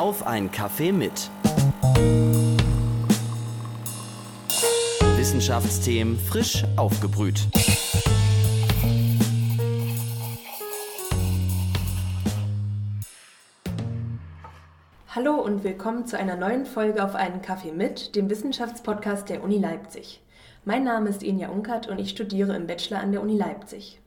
Auf ein Kaffee mit. Wissenschaftsthemen frisch aufgebrüht. Hallo und willkommen zu einer neuen Folge auf einen Kaffee mit, dem Wissenschaftspodcast der Uni Leipzig. Mein Name ist Enja Unkert und ich studiere im Bachelor an der Uni Leipzig.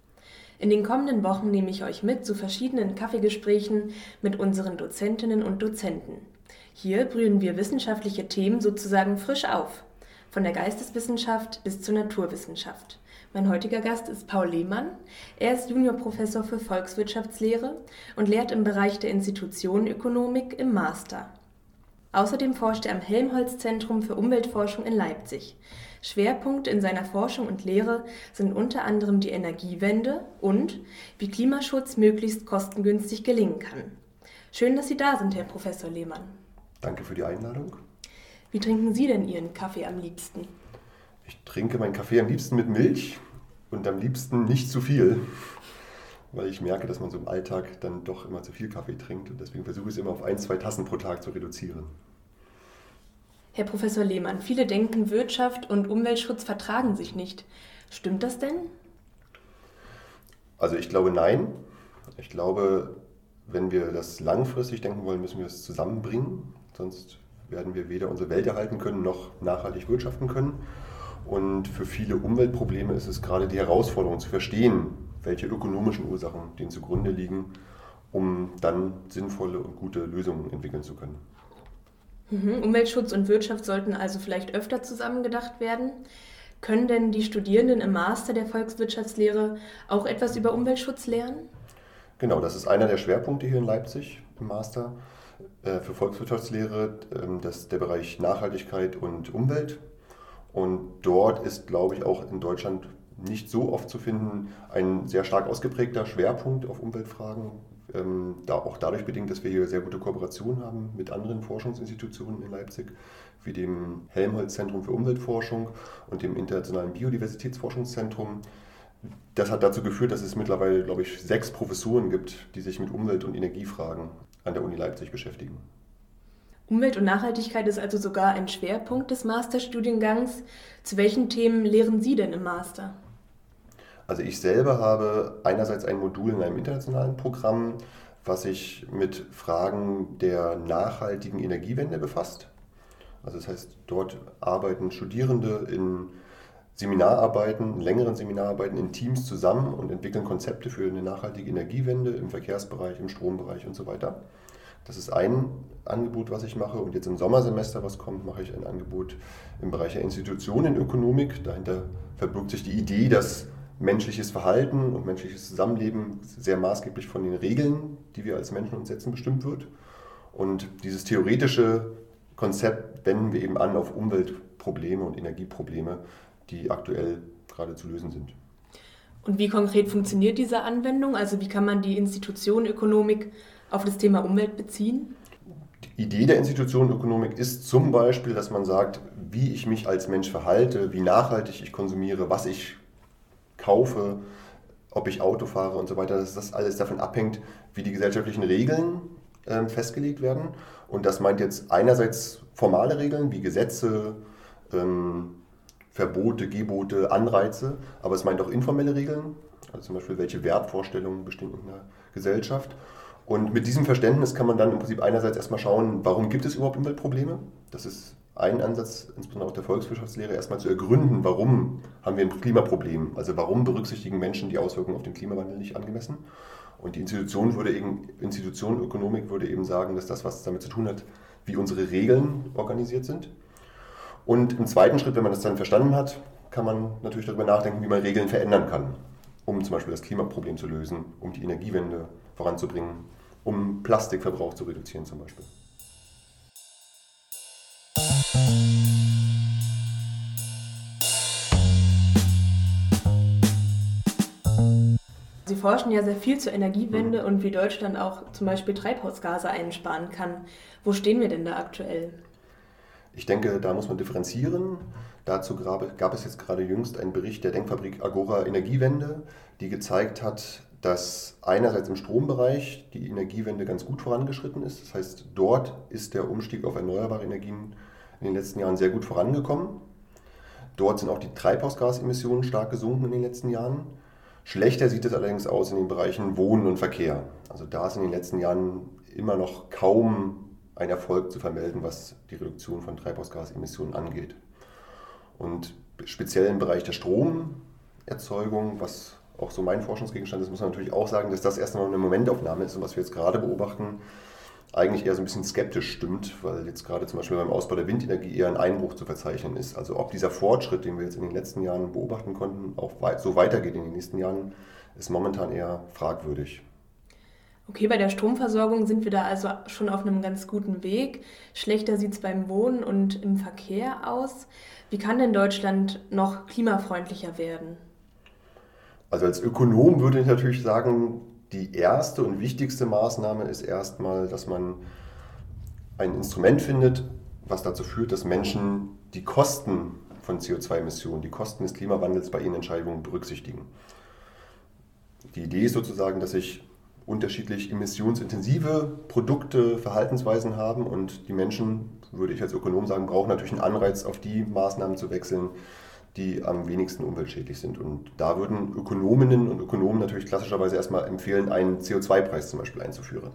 In den kommenden Wochen nehme ich euch mit zu verschiedenen Kaffeegesprächen mit unseren Dozentinnen und Dozenten. Hier brühen wir wissenschaftliche Themen sozusagen frisch auf, von der Geisteswissenschaft bis zur Naturwissenschaft. Mein heutiger Gast ist Paul Lehmann. Er ist Juniorprofessor für Volkswirtschaftslehre und lehrt im Bereich der Institutionenökonomik im Master. Außerdem forscht er am Helmholtz-Zentrum für Umweltforschung in Leipzig. Schwerpunkte in seiner Forschung und Lehre sind unter anderem die Energiewende und wie Klimaschutz möglichst kostengünstig gelingen kann. Schön, dass Sie da sind, Herr Professor Lehmann. Danke für die Einladung. Wie trinken Sie denn Ihren Kaffee am liebsten? Ich trinke meinen Kaffee am liebsten mit Milch und am liebsten nicht zu viel, weil ich merke, dass man so im Alltag dann doch immer zu viel Kaffee trinkt und deswegen versuche ich es immer auf ein, zwei Tassen pro Tag zu reduzieren. Herr Professor Lehmann, viele denken, Wirtschaft und Umweltschutz vertragen sich nicht. Stimmt das denn? Also ich glaube nein. Ich glaube, wenn wir das langfristig denken wollen, müssen wir es zusammenbringen. Sonst werden wir weder unsere Welt erhalten können noch nachhaltig wirtschaften können. Und für viele Umweltprobleme ist es gerade die Herausforderung zu verstehen, welche ökonomischen Ursachen denen zugrunde liegen, um dann sinnvolle und gute Lösungen entwickeln zu können. Mhm. Umweltschutz und Wirtschaft sollten also vielleicht öfter zusammengedacht werden. Können denn die Studierenden im Master der Volkswirtschaftslehre auch etwas über Umweltschutz lernen? Genau, das ist einer der Schwerpunkte hier in Leipzig im Master äh, für Volkswirtschaftslehre, ähm, das ist der Bereich Nachhaltigkeit und Umwelt. Und dort ist, glaube ich, auch in Deutschland nicht so oft zu finden ein sehr stark ausgeprägter Schwerpunkt auf Umweltfragen, ähm, da auch dadurch bedingt, dass wir hier sehr gute Kooperationen haben mit anderen Forschungsinstitutionen in Leipzig, wie dem Helmholtz-Zentrum für Umweltforschung und dem Internationalen Biodiversitätsforschungszentrum. Das hat dazu geführt, dass es mittlerweile, glaube ich, sechs Professuren gibt, die sich mit Umwelt- und Energiefragen an der Uni Leipzig beschäftigen. Umwelt und Nachhaltigkeit ist also sogar ein Schwerpunkt des Masterstudiengangs. Zu welchen Themen lehren Sie denn im Master? Also ich selber habe einerseits ein Modul in einem internationalen Programm, was sich mit Fragen der nachhaltigen Energiewende befasst. Also das heißt, dort arbeiten Studierende in Seminararbeiten, in längeren Seminararbeiten in Teams zusammen und entwickeln Konzepte für eine nachhaltige Energiewende im Verkehrsbereich, im Strombereich und so weiter. Das ist ein Angebot, was ich mache. Und jetzt im Sommersemester, was kommt, mache ich ein Angebot im Bereich der Institutionenökonomik. Dahinter verbirgt sich die Idee, dass menschliches Verhalten und menschliches Zusammenleben sehr maßgeblich von den Regeln, die wir als Menschen uns setzen, bestimmt wird. Und dieses theoretische Konzept wenden wir eben an auf Umweltprobleme und Energieprobleme, die aktuell gerade zu lösen sind. Und wie konkret funktioniert diese Anwendung? Also wie kann man die Institutionenökonomik auf das Thema Umwelt beziehen? Die Idee der Institutionenökonomik ist zum Beispiel, dass man sagt, wie ich mich als Mensch verhalte, wie nachhaltig ich konsumiere, was ich kaufe, ob ich Auto fahre und so weiter, dass das alles davon abhängt, wie die gesellschaftlichen Regeln äh, festgelegt werden. Und das meint jetzt einerseits formale Regeln wie Gesetze, ähm, Verbote, Gebote, Anreize, aber es meint auch informelle Regeln, also zum Beispiel welche Wertvorstellungen bestehen in einer Gesellschaft. Und mit diesem Verständnis kann man dann im Prinzip einerseits erstmal schauen, warum gibt es überhaupt Umweltprobleme? Das ist ein Ansatz, insbesondere auch der Volkswirtschaftslehre, erstmal zu ergründen, warum haben wir ein Klimaproblem? Also warum berücksichtigen Menschen die Auswirkungen auf den Klimawandel nicht angemessen? Und die Institution würde eben, Institutionenökonomik würde eben sagen, dass das, was damit zu tun hat, wie unsere Regeln organisiert sind. Und im zweiten Schritt, wenn man das dann verstanden hat, kann man natürlich darüber nachdenken, wie man Regeln verändern kann, um zum Beispiel das Klimaproblem zu lösen, um die Energiewende voranzubringen, um Plastikverbrauch zu reduzieren zum Beispiel. Sie forschen ja sehr viel zur Energiewende und wie Deutschland auch zum Beispiel Treibhausgase einsparen kann. Wo stehen wir denn da aktuell? Ich denke, da muss man differenzieren. Dazu gab es jetzt gerade jüngst einen Bericht der Denkfabrik Agora Energiewende, die gezeigt hat, dass einerseits im Strombereich die Energiewende ganz gut vorangeschritten ist. Das heißt, dort ist der Umstieg auf erneuerbare Energien in den letzten Jahren sehr gut vorangekommen. Dort sind auch die Treibhausgasemissionen stark gesunken in den letzten Jahren. Schlechter sieht es allerdings aus in den Bereichen Wohnen und Verkehr. Also da ist in den letzten Jahren immer noch kaum ein Erfolg zu vermelden, was die Reduktion von Treibhausgasemissionen angeht. Und speziell im Bereich der Stromerzeugung, was auch so mein Forschungsgegenstand ist, muss man natürlich auch sagen, dass das erst einmal eine Momentaufnahme ist und was wir jetzt gerade beobachten, eigentlich eher so ein bisschen skeptisch stimmt, weil jetzt gerade zum Beispiel beim Ausbau der Windenergie eher ein Einbruch zu verzeichnen ist. Also ob dieser Fortschritt, den wir jetzt in den letzten Jahren beobachten konnten, auch so weitergeht in den nächsten Jahren, ist momentan eher fragwürdig. Okay, bei der Stromversorgung sind wir da also schon auf einem ganz guten Weg. Schlechter sieht es beim Wohnen und im Verkehr aus. Wie kann denn Deutschland noch klimafreundlicher werden? Also als Ökonom würde ich natürlich sagen, die erste und wichtigste Maßnahme ist erstmal, dass man ein Instrument findet, was dazu führt, dass Menschen die Kosten von CO2-Emissionen, die Kosten des Klimawandels bei ihren Entscheidungen berücksichtigen. Die Idee ist sozusagen, dass ich unterschiedlich emissionsintensive Produkte, Verhaltensweisen haben und die Menschen, würde ich als Ökonom sagen, brauchen natürlich einen Anreiz, auf die Maßnahmen zu wechseln, die am wenigsten umweltschädlich sind. Und da würden Ökonominnen und Ökonomen natürlich klassischerweise erstmal empfehlen, einen CO2-Preis zum Beispiel einzuführen.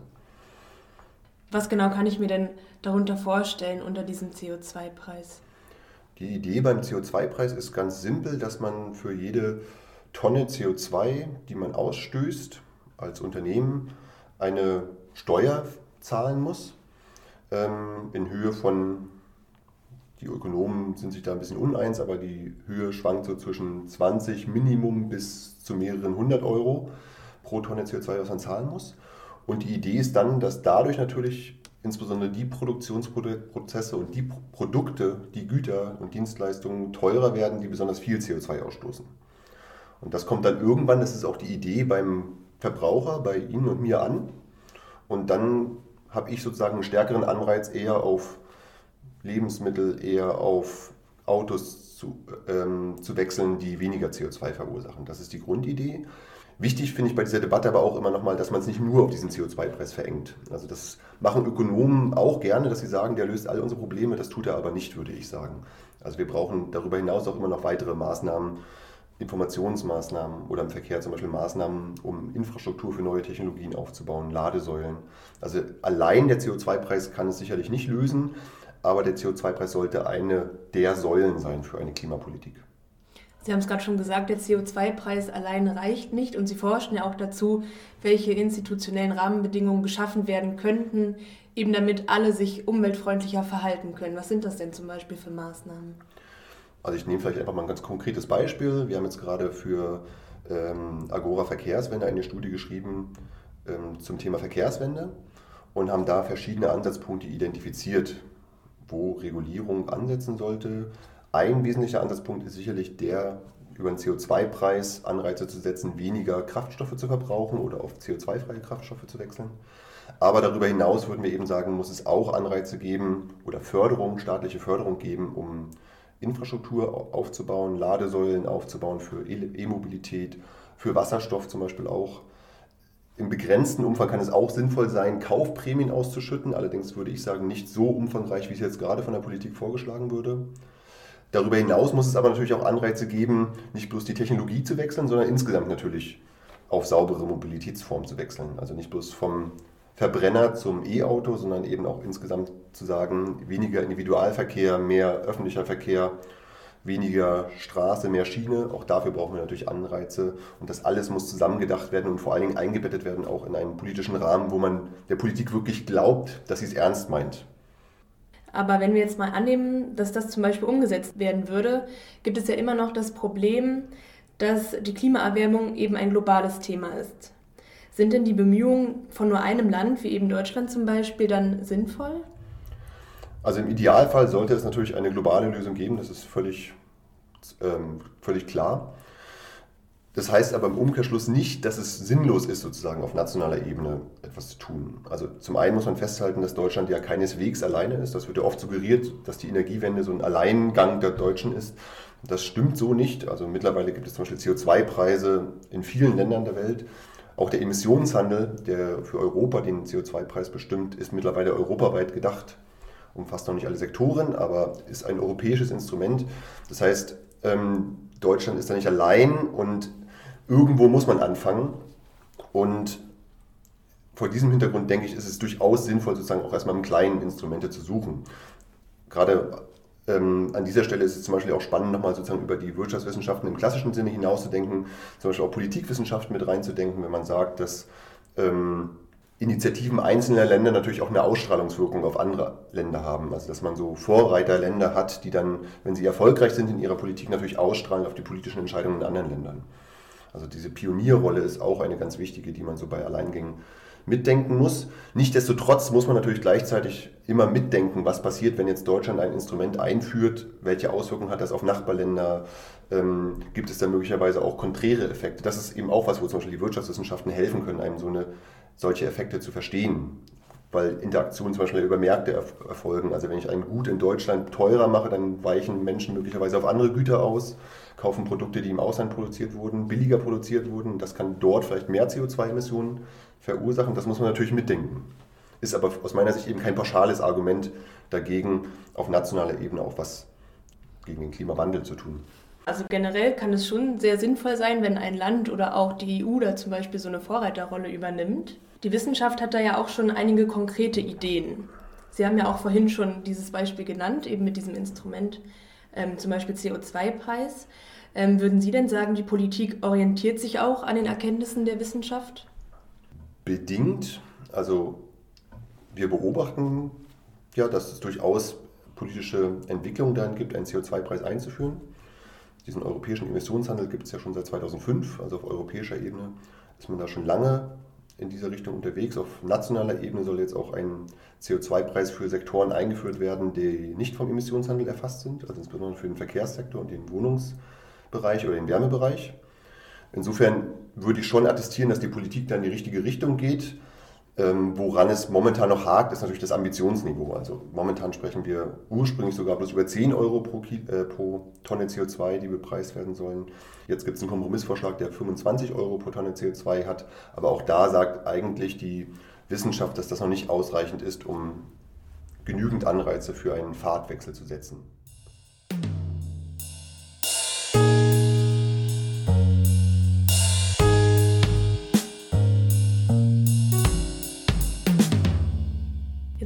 Was genau kann ich mir denn darunter vorstellen unter diesem CO2-Preis? Die Idee beim CO2-Preis ist ganz simpel, dass man für jede Tonne CO2, die man ausstößt, als Unternehmen eine Steuer zahlen muss ähm, in Höhe von, die Ökonomen sind sich da ein bisschen uneins, aber die Höhe schwankt so zwischen 20 Minimum bis zu mehreren hundert Euro pro Tonne CO2, was man zahlen muss. Und die Idee ist dann, dass dadurch natürlich insbesondere die Produktionsprozesse und die Produkte, die Güter und Dienstleistungen teurer werden, die besonders viel CO2 ausstoßen. Und das kommt dann irgendwann, das ist auch die Idee beim Verbraucher bei Ihnen und mir an. Und dann habe ich sozusagen einen stärkeren Anreiz, eher auf Lebensmittel, eher auf Autos zu, ähm, zu wechseln, die weniger CO2 verursachen. Das ist die Grundidee. Wichtig finde ich bei dieser Debatte aber auch immer nochmal, dass man es nicht nur auf diesen CO2-Preis verengt. Also das machen Ökonomen auch gerne, dass sie sagen, der löst alle unsere Probleme. Das tut er aber nicht, würde ich sagen. Also wir brauchen darüber hinaus auch immer noch weitere Maßnahmen, Informationsmaßnahmen oder im Verkehr zum Beispiel Maßnahmen, um Infrastruktur für neue Technologien aufzubauen, Ladesäulen. Also allein der CO2-Preis kann es sicherlich nicht lösen, aber der CO2-Preis sollte eine der Säulen sein für eine Klimapolitik. Sie haben es gerade schon gesagt, der CO2-Preis allein reicht nicht und Sie forschen ja auch dazu, welche institutionellen Rahmenbedingungen geschaffen werden könnten, eben damit alle sich umweltfreundlicher verhalten können. Was sind das denn zum Beispiel für Maßnahmen? Also ich nehme vielleicht einfach mal ein ganz konkretes Beispiel. Wir haben jetzt gerade für ähm, Agora Verkehrswende eine Studie geschrieben ähm, zum Thema Verkehrswende und haben da verschiedene Ansatzpunkte identifiziert, wo Regulierung ansetzen sollte. Ein wesentlicher Ansatzpunkt ist sicherlich der, über einen CO2-Preis Anreize zu setzen, weniger Kraftstoffe zu verbrauchen oder auf CO2-freie Kraftstoffe zu wechseln. Aber darüber hinaus würden wir eben sagen, muss es auch Anreize geben oder Förderung, staatliche Förderung geben, um Infrastruktur aufzubauen, Ladesäulen aufzubauen für E-Mobilität, für Wasserstoff zum Beispiel auch. Im begrenzten Umfang kann es auch sinnvoll sein, Kaufprämien auszuschütten. Allerdings würde ich sagen, nicht so umfangreich, wie es jetzt gerade von der Politik vorgeschlagen würde. Darüber hinaus muss es aber natürlich auch Anreize geben, nicht bloß die Technologie zu wechseln, sondern insgesamt natürlich auf saubere Mobilitätsformen zu wechseln. Also nicht bloß vom Verbrenner zum E-Auto, sondern eben auch insgesamt zu sagen, weniger Individualverkehr, mehr öffentlicher Verkehr, weniger Straße, mehr Schiene. Auch dafür brauchen wir natürlich Anreize. Und das alles muss zusammengedacht werden und vor allen Dingen eingebettet werden, auch in einen politischen Rahmen, wo man der Politik wirklich glaubt, dass sie es ernst meint. Aber wenn wir jetzt mal annehmen, dass das zum Beispiel umgesetzt werden würde, gibt es ja immer noch das Problem, dass die Klimaerwärmung eben ein globales Thema ist. Sind denn die Bemühungen von nur einem Land, wie eben Deutschland zum Beispiel, dann sinnvoll? Also im Idealfall sollte es natürlich eine globale Lösung geben, das ist völlig, ähm, völlig klar. Das heißt aber im Umkehrschluss nicht, dass es sinnlos ist, sozusagen auf nationaler Ebene etwas zu tun. Also zum einen muss man festhalten, dass Deutschland ja keineswegs alleine ist. Das wird ja oft suggeriert, dass die Energiewende so ein Alleingang der Deutschen ist. Das stimmt so nicht. Also mittlerweile gibt es zum Beispiel CO2-Preise in vielen Ländern der Welt. Auch der Emissionshandel, der für Europa den CO2-Preis bestimmt, ist mittlerweile europaweit gedacht. Umfasst noch nicht alle Sektoren, aber ist ein europäisches Instrument. Das heißt, ähm, Deutschland ist da nicht allein und irgendwo muss man anfangen. Und vor diesem Hintergrund denke ich, ist es durchaus sinnvoll, sozusagen auch erstmal im kleinen Instrumente zu suchen. Gerade ähm, an dieser Stelle ist es zum Beispiel auch spannend, nochmal sozusagen über die Wirtschaftswissenschaften im klassischen Sinne hinauszudenken, zum Beispiel auch Politikwissenschaften mit reinzudenken, wenn man sagt, dass ähm, Initiativen einzelner Länder natürlich auch eine Ausstrahlungswirkung auf andere Länder haben. Also dass man so Vorreiterländer hat, die dann, wenn sie erfolgreich sind in ihrer Politik, natürlich ausstrahlen auf die politischen Entscheidungen in anderen Ländern. Also diese Pionierrolle ist auch eine ganz wichtige, die man so bei Alleingängen mitdenken muss. Nichtsdestotrotz muss man natürlich gleichzeitig immer mitdenken, was passiert, wenn jetzt Deutschland ein Instrument einführt, welche Auswirkungen hat das auf Nachbarländer, ähm, gibt es da möglicherweise auch konträre Effekte. Das ist eben auch was, wo zum Beispiel die Wirtschaftswissenschaften helfen können, einem so eine, solche Effekte zu verstehen. Weil Interaktionen zum Beispiel über Märkte erfolgen. Also wenn ich ein Gut in Deutschland teurer mache, dann weichen Menschen möglicherweise auf andere Güter aus, kaufen Produkte, die im Ausland produziert wurden, billiger produziert wurden. Das kann dort vielleicht mehr CO2-Emissionen verursachen. Das muss man natürlich mitdenken. Ist aber aus meiner Sicht eben kein pauschales Argument dagegen, auf nationaler Ebene auch was gegen den Klimawandel zu tun. Also generell kann es schon sehr sinnvoll sein, wenn ein Land oder auch die EU da zum Beispiel so eine Vorreiterrolle übernimmt. Die Wissenschaft hat da ja auch schon einige konkrete Ideen. Sie haben ja auch vorhin schon dieses Beispiel genannt, eben mit diesem Instrument, ähm, zum Beispiel CO2-Preis. Ähm, würden Sie denn sagen, die Politik orientiert sich auch an den Erkenntnissen der Wissenschaft? bedingt. Also wir beobachten ja, dass es durchaus politische Entwicklungen dahin gibt, einen CO2-Preis einzuführen. Diesen europäischen Emissionshandel gibt es ja schon seit 2005, also auf europäischer Ebene ist man da schon lange in dieser Richtung unterwegs. Auf nationaler Ebene soll jetzt auch ein CO2-Preis für Sektoren eingeführt werden, die nicht vom Emissionshandel erfasst sind, also insbesondere für den Verkehrssektor und den Wohnungsbereich oder den Wärmebereich. Insofern würde ich schon attestieren, dass die Politik da in die richtige Richtung geht. Ähm, woran es momentan noch hakt, ist natürlich das Ambitionsniveau. Also momentan sprechen wir ursprünglich sogar bloß über 10 Euro pro, äh, pro Tonne CO2, die bepreist werden sollen. Jetzt gibt es einen Kompromissvorschlag, der 25 Euro pro Tonne CO2 hat. Aber auch da sagt eigentlich die Wissenschaft, dass das noch nicht ausreichend ist, um genügend Anreize für einen Fahrtwechsel zu setzen.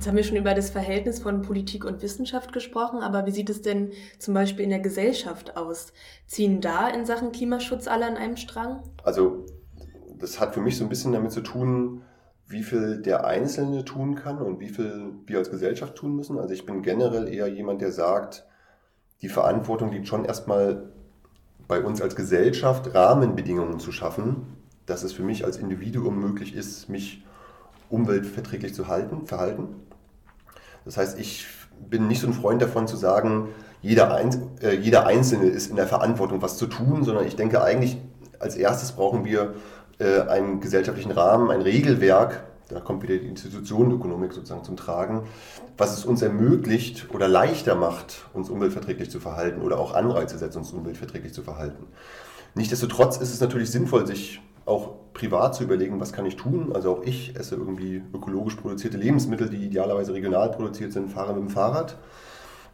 Jetzt haben wir schon über das Verhältnis von Politik und Wissenschaft gesprochen, aber wie sieht es denn zum Beispiel in der Gesellschaft aus? Ziehen da in Sachen Klimaschutz alle an einem Strang? Also das hat für mich so ein bisschen damit zu tun, wie viel der Einzelne tun kann und wie viel wir als Gesellschaft tun müssen. Also ich bin generell eher jemand, der sagt, die Verantwortung liegt schon erstmal bei uns als Gesellschaft, Rahmenbedingungen zu schaffen, dass es für mich als Individuum möglich ist, mich umweltverträglich zu halten, verhalten. Das heißt, ich bin nicht so ein Freund davon zu sagen, jeder, Ein äh, jeder Einzelne ist in der Verantwortung, was zu tun, sondern ich denke eigentlich, als erstes brauchen wir äh, einen gesellschaftlichen Rahmen, ein Regelwerk, da kommt wieder die Institutionenökonomik sozusagen zum Tragen, was es uns ermöglicht oder leichter macht, uns umweltverträglich zu verhalten oder auch Anreize setzt, uns umweltverträglich zu verhalten. Nichtsdestotrotz ist es natürlich sinnvoll, sich auch privat zu überlegen, was kann ich tun. Also auch ich esse irgendwie ökologisch produzierte Lebensmittel, die idealerweise regional produziert sind, fahre mit dem Fahrrad.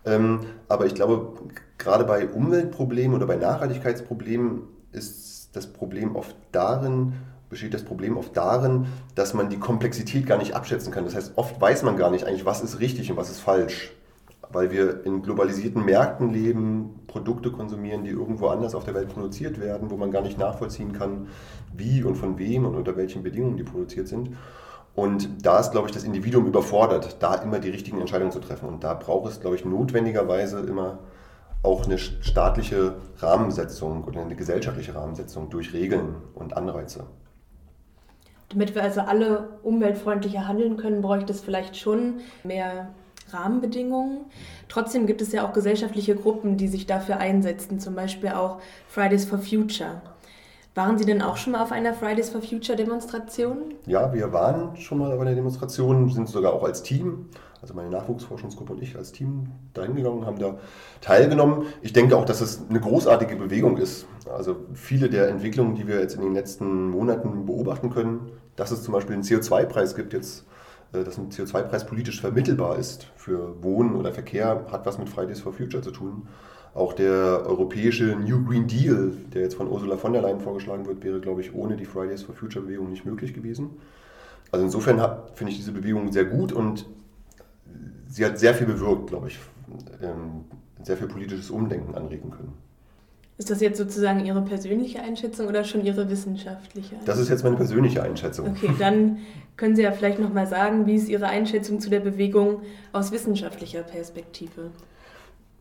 Ähm, aber ich glaube, gerade bei Umweltproblemen oder bei Nachhaltigkeitsproblemen ist das Problem oft darin, besteht das Problem oft darin, dass man die Komplexität gar nicht abschätzen kann. Das heißt, oft weiß man gar nicht eigentlich, was ist richtig und was ist falsch weil wir in globalisierten Märkten leben, Produkte konsumieren, die irgendwo anders auf der Welt produziert werden, wo man gar nicht nachvollziehen kann, wie und von wem und unter welchen Bedingungen die produziert sind. Und da ist, glaube ich, das Individuum überfordert, da immer die richtigen Entscheidungen zu treffen. Und da braucht es, glaube ich, notwendigerweise immer auch eine staatliche Rahmensetzung oder eine gesellschaftliche Rahmensetzung durch Regeln und Anreize. Damit wir also alle umweltfreundlicher handeln können, bräuchte es vielleicht schon mehr Rahmenbedingungen. Trotzdem gibt es ja auch gesellschaftliche Gruppen, die sich dafür einsetzen, zum Beispiel auch Fridays for Future. Waren Sie denn auch schon mal auf einer Fridays for Future Demonstration? Ja, wir waren schon mal auf einer Demonstration, sind sogar auch als Team, also meine Nachwuchsforschungsgruppe und ich als Team dahin gegangen, haben da teilgenommen. Ich denke auch, dass es eine großartige Bewegung ist. Also viele der Entwicklungen, die wir jetzt in den letzten Monaten beobachten können, dass es zum Beispiel einen CO2-Preis gibt jetzt, dass ein CO2-Preis politisch vermittelbar ist für Wohnen oder Verkehr, hat was mit Fridays for Future zu tun. Auch der europäische New Green Deal, der jetzt von Ursula von der Leyen vorgeschlagen wird, wäre, glaube ich, ohne die Fridays for Future Bewegung nicht möglich gewesen. Also insofern finde ich diese Bewegung sehr gut und sie hat sehr viel bewirkt, glaube ich, ähm, sehr viel politisches Umdenken anregen können. Ist das jetzt sozusagen Ihre persönliche Einschätzung oder schon Ihre wissenschaftliche? Einschätzung? Das ist jetzt meine persönliche Einschätzung. Okay, dann können Sie ja vielleicht noch mal sagen, wie ist Ihre Einschätzung zu der Bewegung aus wissenschaftlicher Perspektive?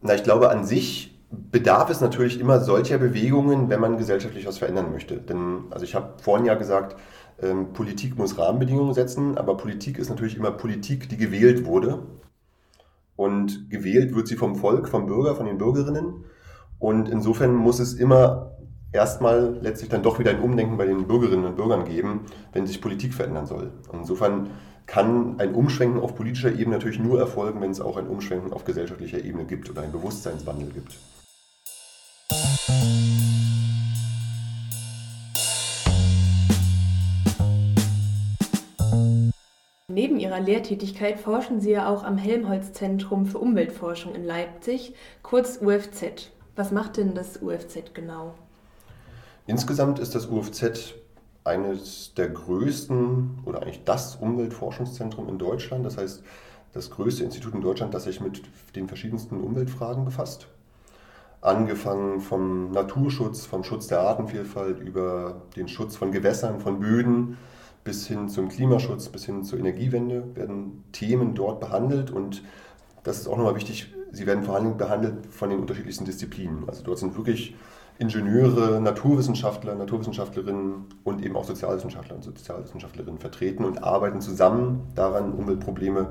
Na, ich glaube, an sich bedarf es natürlich immer solcher Bewegungen, wenn man gesellschaftlich was verändern möchte. Denn, also ich habe vorhin ja gesagt, ähm, Politik muss Rahmenbedingungen setzen, aber Politik ist natürlich immer Politik, die gewählt wurde. Und gewählt wird sie vom Volk, vom Bürger, von den Bürgerinnen. Und insofern muss es immer erstmal letztlich dann doch wieder ein Umdenken bei den Bürgerinnen und Bürgern geben, wenn sich Politik verändern soll. Und insofern kann ein Umschwenken auf politischer Ebene natürlich nur erfolgen, wenn es auch ein Umschwenken auf gesellschaftlicher Ebene gibt oder einen Bewusstseinswandel gibt. Neben Ihrer Lehrtätigkeit forschen Sie ja auch am Helmholtz-Zentrum für Umweltforschung in Leipzig, kurz UFZ. Was macht denn das UFZ genau? Insgesamt ist das UFZ eines der größten oder eigentlich das Umweltforschungszentrum in Deutschland. Das heißt, das größte Institut in Deutschland, das sich mit den verschiedensten Umweltfragen befasst. Angefangen vom Naturschutz, vom Schutz der Artenvielfalt über den Schutz von Gewässern, von Böden bis hin zum Klimaschutz, bis hin zur Energiewende werden Themen dort behandelt und das ist auch nochmal wichtig, sie werden vor allem behandelt von den unterschiedlichsten Disziplinen. Also dort sind wirklich Ingenieure, Naturwissenschaftler, Naturwissenschaftlerinnen und eben auch Sozialwissenschaftler und Sozialwissenschaftlerinnen vertreten und arbeiten zusammen daran, Umweltprobleme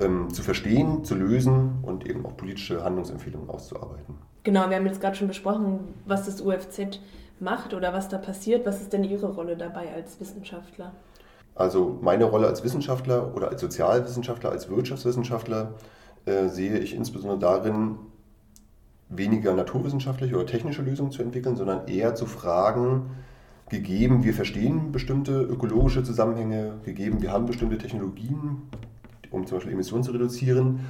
ähm, zu verstehen, zu lösen und eben auch politische Handlungsempfehlungen auszuarbeiten. Genau, wir haben jetzt gerade schon besprochen, was das UFZ macht oder was da passiert. Was ist denn Ihre Rolle dabei als Wissenschaftler? Also meine Rolle als Wissenschaftler oder als Sozialwissenschaftler, als Wirtschaftswissenschaftler äh, sehe ich insbesondere darin, weniger naturwissenschaftliche oder technische Lösungen zu entwickeln, sondern eher zu fragen, gegeben, wir verstehen bestimmte ökologische Zusammenhänge, gegeben, wir haben bestimmte Technologien, um zum Beispiel Emissionen zu reduzieren,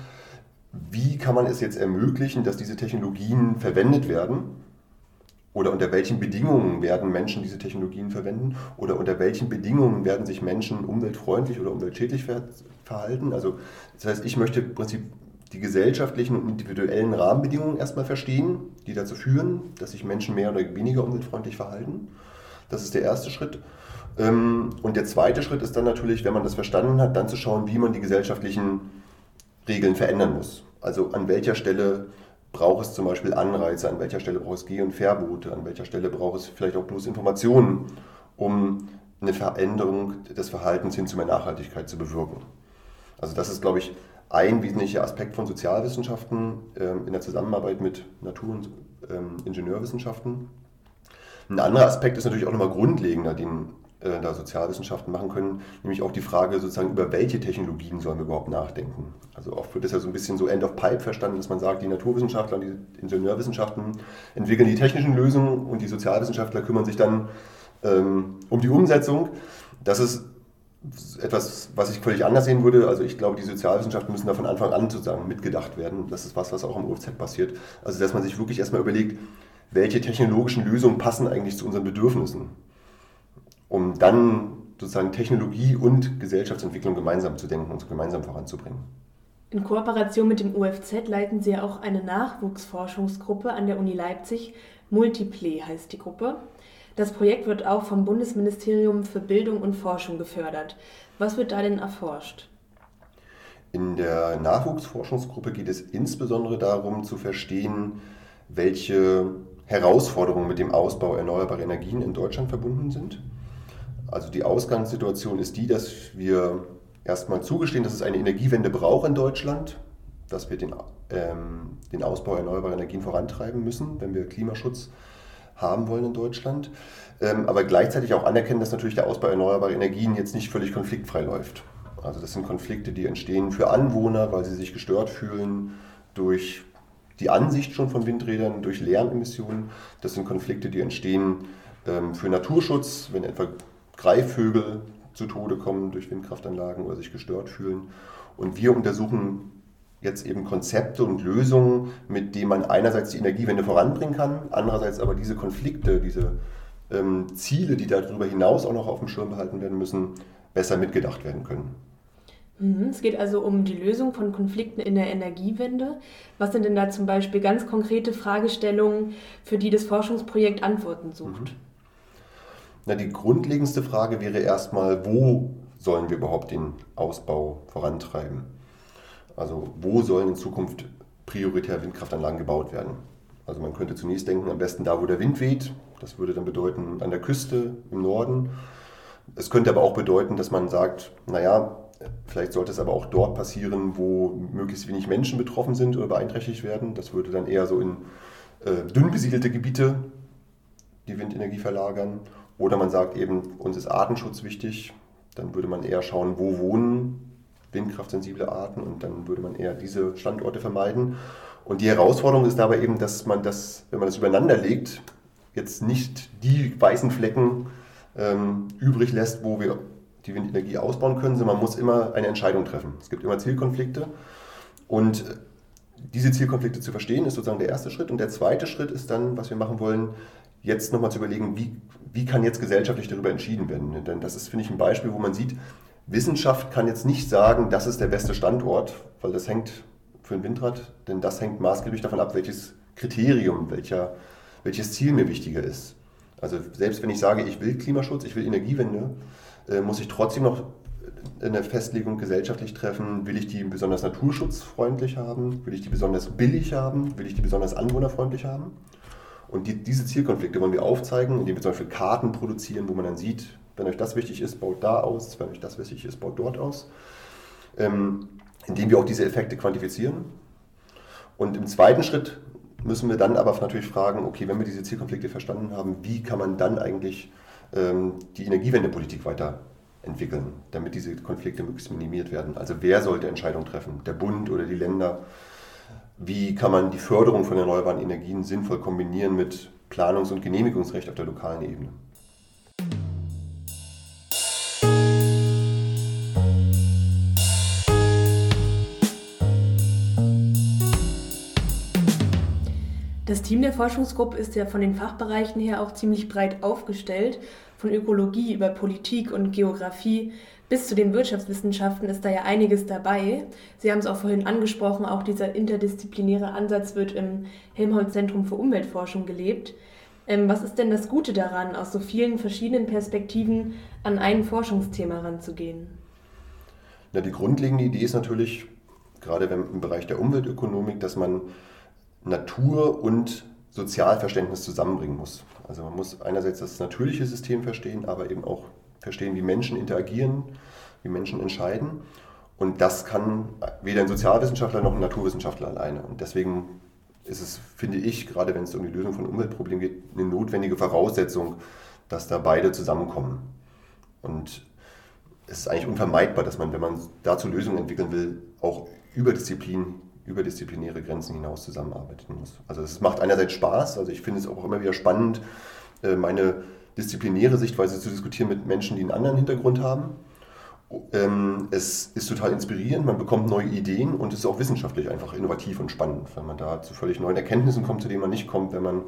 wie kann man es jetzt ermöglichen, dass diese Technologien verwendet werden? Oder unter welchen Bedingungen werden Menschen diese Technologien verwenden? Oder unter welchen Bedingungen werden sich Menschen umweltfreundlich oder umweltschädlich verhalten? Also das heißt, ich möchte im Prinzip die gesellschaftlichen und individuellen Rahmenbedingungen erstmal verstehen, die dazu führen, dass sich Menschen mehr oder weniger umweltfreundlich verhalten. Das ist der erste Schritt. Ähm, und der zweite Schritt ist dann natürlich, wenn man das verstanden hat, dann zu schauen, wie man die gesellschaftlichen Regeln verändern muss. Also an welcher Stelle braucht es zum Beispiel Anreize, an welcher Stelle braucht es Geh- und Verbote, an welcher Stelle braucht es vielleicht auch bloß Informationen, um eine Veränderung des Verhaltens hin zu mehr Nachhaltigkeit zu bewirken. Also das ist, glaube ich, ein wesentlicher Aspekt von Sozialwissenschaften ähm, in der Zusammenarbeit mit Natur- und ähm, Ingenieurwissenschaften. Ein anderer Aspekt ist natürlich auch nochmal grundlegender, den äh, da Sozialwissenschaften machen können, nämlich auch die Frage sozusagen, über welche Technologien sollen wir überhaupt nachdenken. Also oft wird das ja so ein bisschen so End of Pipe verstanden, dass man sagt, die Naturwissenschaftler und die Ingenieurwissenschaften entwickeln die technischen Lösungen und die Sozialwissenschaftler kümmern sich dann ähm, um die Umsetzung. Das ist etwas, was ich völlig anders sehen würde. Also ich glaube, die Sozialwissenschaften müssen da von Anfang an sozusagen mitgedacht werden. Das ist was, was auch im OFZ passiert. Also dass man sich wirklich erstmal überlegt, welche technologischen Lösungen passen eigentlich zu unseren Bedürfnissen, um dann sozusagen Technologie und Gesellschaftsentwicklung gemeinsam zu denken und gemeinsam voranzubringen. In Kooperation mit dem UFZ leiten Sie auch eine Nachwuchsforschungsgruppe an der Uni Leipzig. Multiplay heißt die Gruppe. Das Projekt wird auch vom Bundesministerium für Bildung und Forschung gefördert. Was wird da denn erforscht? In der Nachwuchsforschungsgruppe geht es insbesondere darum zu verstehen, welche Herausforderungen mit dem Ausbau erneuerbarer Energien in Deutschland verbunden sind. Also die Ausgangssituation ist die, dass wir erstmal zugestehen, dass es eine Energiewende braucht in Deutschland, dass wir den, ähm, den Ausbau erneuerbarer Energien vorantreiben müssen, wenn wir Klimaschutz haben wollen in Deutschland, ähm, aber gleichzeitig auch anerkennen, dass natürlich der Ausbau erneuerbarer Energien jetzt nicht völlig konfliktfrei läuft. Also das sind Konflikte, die entstehen für Anwohner, weil sie sich gestört fühlen durch die Ansicht schon von Windrädern, durch Lärmemissionen. Das sind Konflikte, die entstehen ähm, für Naturschutz, wenn etwa Greifvögel zu Tode kommen durch Windkraftanlagen oder sich gestört fühlen. Und wir untersuchen jetzt eben Konzepte und Lösungen, mit denen man einerseits die Energiewende voranbringen kann, andererseits aber diese Konflikte, diese ähm, Ziele, die darüber hinaus auch noch auf dem Schirm behalten werden müssen, besser mitgedacht werden können. Mhm, es geht also um die Lösung von Konflikten in der Energiewende. Was sind denn da zum Beispiel ganz konkrete Fragestellungen, für die das Forschungsprojekt Antworten sucht? Mhm. Na, die grundlegendste Frage wäre erstmal, wo sollen wir überhaupt den Ausbau vorantreiben? Also wo sollen in Zukunft prioritär Windkraftanlagen gebaut werden? Also man könnte zunächst denken, am besten da, wo der Wind weht. Das würde dann bedeuten an der Küste im Norden. Es könnte aber auch bedeuten, dass man sagt, naja, vielleicht sollte es aber auch dort passieren, wo möglichst wenig Menschen betroffen sind oder beeinträchtigt werden. Das würde dann eher so in äh, dünn besiedelte Gebiete die Windenergie verlagern. Oder man sagt eben, uns ist Artenschutz wichtig. Dann würde man eher schauen, wo wohnen windkraftsensible Arten und dann würde man eher diese Standorte vermeiden. Und die Herausforderung ist dabei eben, dass man das, wenn man das übereinander legt, jetzt nicht die weißen Flecken ähm, übrig lässt, wo wir die Windenergie ausbauen können, sondern man muss immer eine Entscheidung treffen. Es gibt immer Zielkonflikte und diese Zielkonflikte zu verstehen, ist sozusagen der erste Schritt. Und der zweite Schritt ist dann, was wir machen wollen, jetzt nochmal zu überlegen, wie, wie kann jetzt gesellschaftlich darüber entschieden werden. Denn das ist, finde ich, ein Beispiel, wo man sieht, Wissenschaft kann jetzt nicht sagen, das ist der beste Standort, weil das hängt für ein Windrad, denn das hängt maßgeblich davon ab, welches Kriterium, welcher, welches Ziel mir wichtiger ist. Also selbst wenn ich sage, ich will Klimaschutz, ich will Energiewende, äh, muss ich trotzdem noch eine Festlegung gesellschaftlich treffen, will ich die besonders naturschutzfreundlich haben, will ich die besonders billig haben, will ich die besonders anwohnerfreundlich haben. Und die, diese Zielkonflikte wollen wir aufzeigen, indem wir zum Beispiel Karten produzieren, wo man dann sieht, wenn euch das wichtig ist, baut da aus. Wenn euch das wichtig ist, baut dort aus. Ähm, indem wir auch diese Effekte quantifizieren. Und im zweiten Schritt müssen wir dann aber natürlich fragen, okay, wenn wir diese Zielkonflikte verstanden haben, wie kann man dann eigentlich ähm, die Energiewendepolitik weiterentwickeln, damit diese Konflikte möglichst minimiert werden? Also wer sollte Entscheidungen treffen? Der Bund oder die Länder? Wie kann man die Förderung von erneuerbaren Energien sinnvoll kombinieren mit Planungs- und Genehmigungsrecht auf der lokalen Ebene? Das Team der Forschungsgruppe ist ja von den Fachbereichen her auch ziemlich breit aufgestellt. Von Ökologie über Politik und Geografie bis zu den Wirtschaftswissenschaften ist da ja einiges dabei. Sie haben es auch vorhin angesprochen, auch dieser interdisziplinäre Ansatz wird im Helmholtz-Zentrum für Umweltforschung gelebt. Ähm, was ist denn das Gute daran, aus so vielen verschiedenen Perspektiven an ein Forschungsthema ranzugehen? Ja, die grundlegende Idee ist natürlich, gerade im Bereich der Umweltökonomik, dass man Natur und Sozialverständnis zusammenbringen muss. Also man muss einerseits das natürliche System verstehen, aber eben auch verstehen, wie Menschen interagieren, wie Menschen entscheiden. Und das kann weder ein Sozialwissenschaftler noch ein Naturwissenschaftler alleine. Und deswegen ist es, finde ich, gerade wenn es um die Lösung von Umweltproblemen geht, eine notwendige Voraussetzung, dass da beide zusammenkommen. Und es ist eigentlich unvermeidbar, dass man, wenn man dazu Lösungen entwickeln will, auch über Disziplin überdisziplinäre Grenzen hinaus zusammenarbeiten muss. Also es macht einerseits Spaß, also ich finde es auch immer wieder spannend, äh, meine disziplinäre Sichtweise zu diskutieren mit Menschen, die einen anderen Hintergrund haben. Ähm, es ist total inspirierend, man bekommt neue Ideen und es ist auch wissenschaftlich einfach innovativ und spannend, weil man da zu völlig neuen Erkenntnissen kommt, zu denen man nicht kommt, wenn man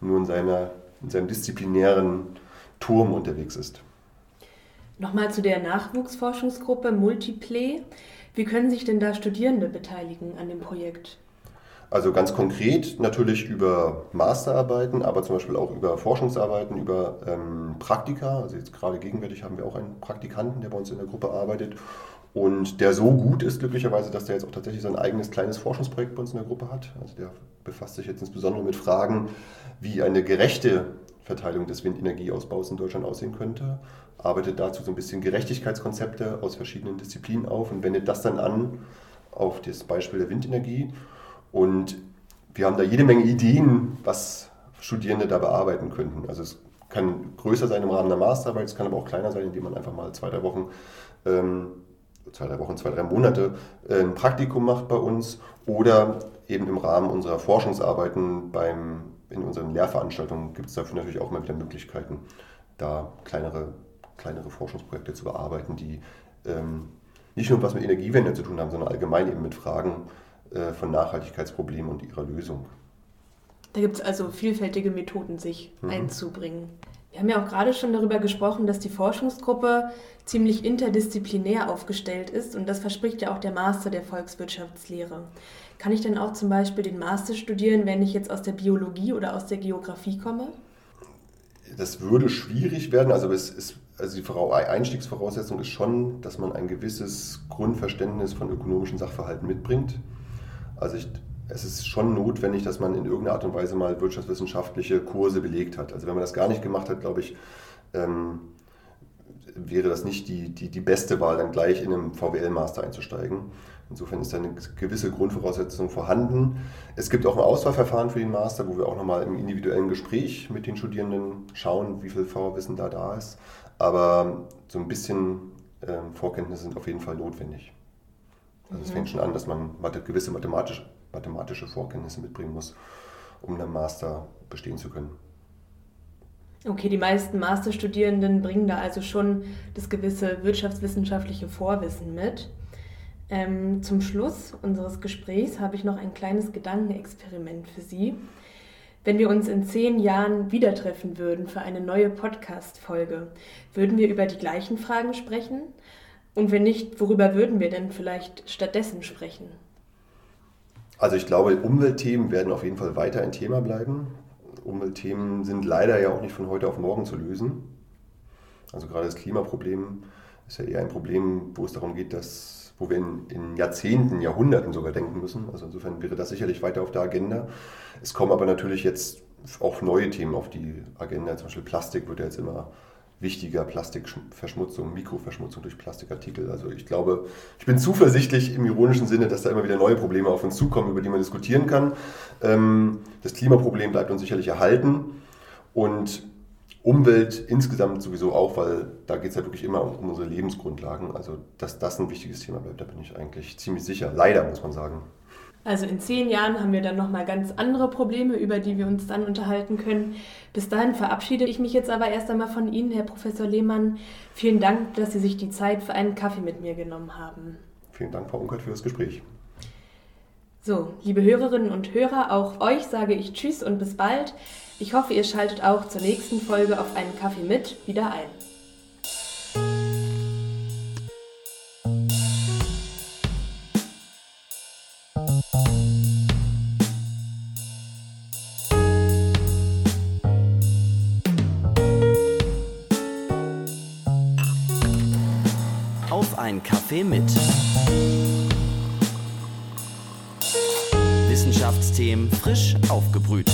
nur in, seiner, in seinem disziplinären Turm unterwegs ist. Nochmal zu der Nachwuchsforschungsgruppe Multiplay. Wie können sich denn da Studierende beteiligen an dem Projekt? Also ganz konkret natürlich über Masterarbeiten, aber zum Beispiel auch über Forschungsarbeiten, über ähm, Praktika. Also jetzt gerade gegenwärtig haben wir auch einen Praktikanten, der bei uns in der Gruppe arbeitet und der so gut ist glücklicherweise, dass der jetzt auch tatsächlich sein eigenes kleines Forschungsprojekt bei uns in der Gruppe hat. Also der befasst sich jetzt insbesondere mit Fragen, wie eine gerechte Verteilung des Windenergieausbaus in Deutschland aussehen könnte arbeitet dazu so ein bisschen Gerechtigkeitskonzepte aus verschiedenen Disziplinen auf und wendet das dann an auf das Beispiel der Windenergie. Und wir haben da jede Menge Ideen, was Studierende da bearbeiten könnten. Also es kann größer sein im Rahmen der Masterarbeit, es kann aber auch kleiner sein, indem man einfach mal zwei, drei Wochen, ähm, zwei, drei Wochen, zwei, drei Monate äh, ein Praktikum macht bei uns oder eben im Rahmen unserer Forschungsarbeiten beim, in unseren Lehrveranstaltungen gibt es dafür natürlich auch mal wieder Möglichkeiten, da kleinere, kleinere Forschungsprojekte zu bearbeiten, die ähm, nicht nur was mit Energiewende zu tun haben, sondern allgemein eben mit Fragen äh, von Nachhaltigkeitsproblemen und ihrer Lösung. Da gibt es also vielfältige Methoden, sich mhm. einzubringen. Wir haben ja auch gerade schon darüber gesprochen, dass die Forschungsgruppe ziemlich interdisziplinär aufgestellt ist und das verspricht ja auch der Master der Volkswirtschaftslehre. Kann ich denn auch zum Beispiel den Master studieren, wenn ich jetzt aus der Biologie oder aus der Geografie komme? Das würde schwierig werden. Also, ist, also die Einstiegsvoraussetzung ist schon, dass man ein gewisses Grundverständnis von ökonomischen Sachverhalten mitbringt. Also ich es ist schon notwendig, dass man in irgendeiner Art und Weise mal wirtschaftswissenschaftliche Kurse belegt hat. Also wenn man das gar nicht gemacht hat, glaube ich, ähm, wäre das nicht die, die, die beste Wahl, dann gleich in einem VWL-Master einzusteigen. Insofern ist da eine gewisse Grundvoraussetzung vorhanden. Es gibt auch ein Auswahlverfahren für den Master, wo wir auch nochmal im individuellen Gespräch mit den Studierenden schauen, wie viel Vorwissen da da ist. Aber so ein bisschen ähm, Vorkenntnisse sind auf jeden Fall notwendig. Also es mhm. fängt schon an, dass man gewisse mathematische mathematische Vorkenntnisse mitbringen muss, um einen Master bestehen zu können. Okay, die meisten Masterstudierenden bringen da also schon das gewisse wirtschaftswissenschaftliche Vorwissen mit. Ähm, zum Schluss unseres Gesprächs habe ich noch ein kleines Gedankenexperiment für Sie. Wenn wir uns in zehn Jahren wieder treffen würden für eine neue Podcast-Folge, würden wir über die gleichen Fragen sprechen? Und wenn nicht, worüber würden wir denn vielleicht stattdessen sprechen? Also ich glaube, Umweltthemen werden auf jeden Fall weiter ein Thema bleiben. Umweltthemen sind leider ja auch nicht von heute auf morgen zu lösen. Also gerade das Klimaproblem ist ja eher ein Problem, wo es darum geht, dass, wo wir in, in Jahrzehnten, Jahrhunderten sogar denken müssen. Also insofern wäre das sicherlich weiter auf der Agenda. Es kommen aber natürlich jetzt auch neue Themen auf die Agenda. Zum Beispiel Plastik wird ja jetzt immer wichtiger Plastikverschmutzung, Mikroverschmutzung durch Plastikartikel. Also ich glaube, ich bin zuversichtlich im ironischen Sinne, dass da immer wieder neue Probleme auf uns zukommen, über die man diskutieren kann. Ähm, das Klimaproblem bleibt uns sicherlich erhalten und Umwelt insgesamt sowieso auch, weil da geht es ja wirklich immer um unsere Lebensgrundlagen. Also dass das ein wichtiges Thema bleibt, da bin ich eigentlich ziemlich sicher. Leider muss man sagen. Also in zehn Jahren haben wir dann nochmal ganz andere Probleme, über die wir uns dann unterhalten können. Bis dahin verabschiede ich mich jetzt aber erst einmal von Ihnen, Herr Professor Lehmann. Vielen Dank, dass Sie sich die Zeit für einen Kaffee mit mir genommen haben. Vielen Dank, Frau Unkert, für das Gespräch. So, liebe Hörerinnen und Hörer, auch euch sage ich Tschüss und bis bald. Ich hoffe, ihr schaltet auch zur nächsten Folge auf einen Kaffee mit wieder ein. Ein Kaffee mit. Wissenschaftsthemen frisch aufgebrüht.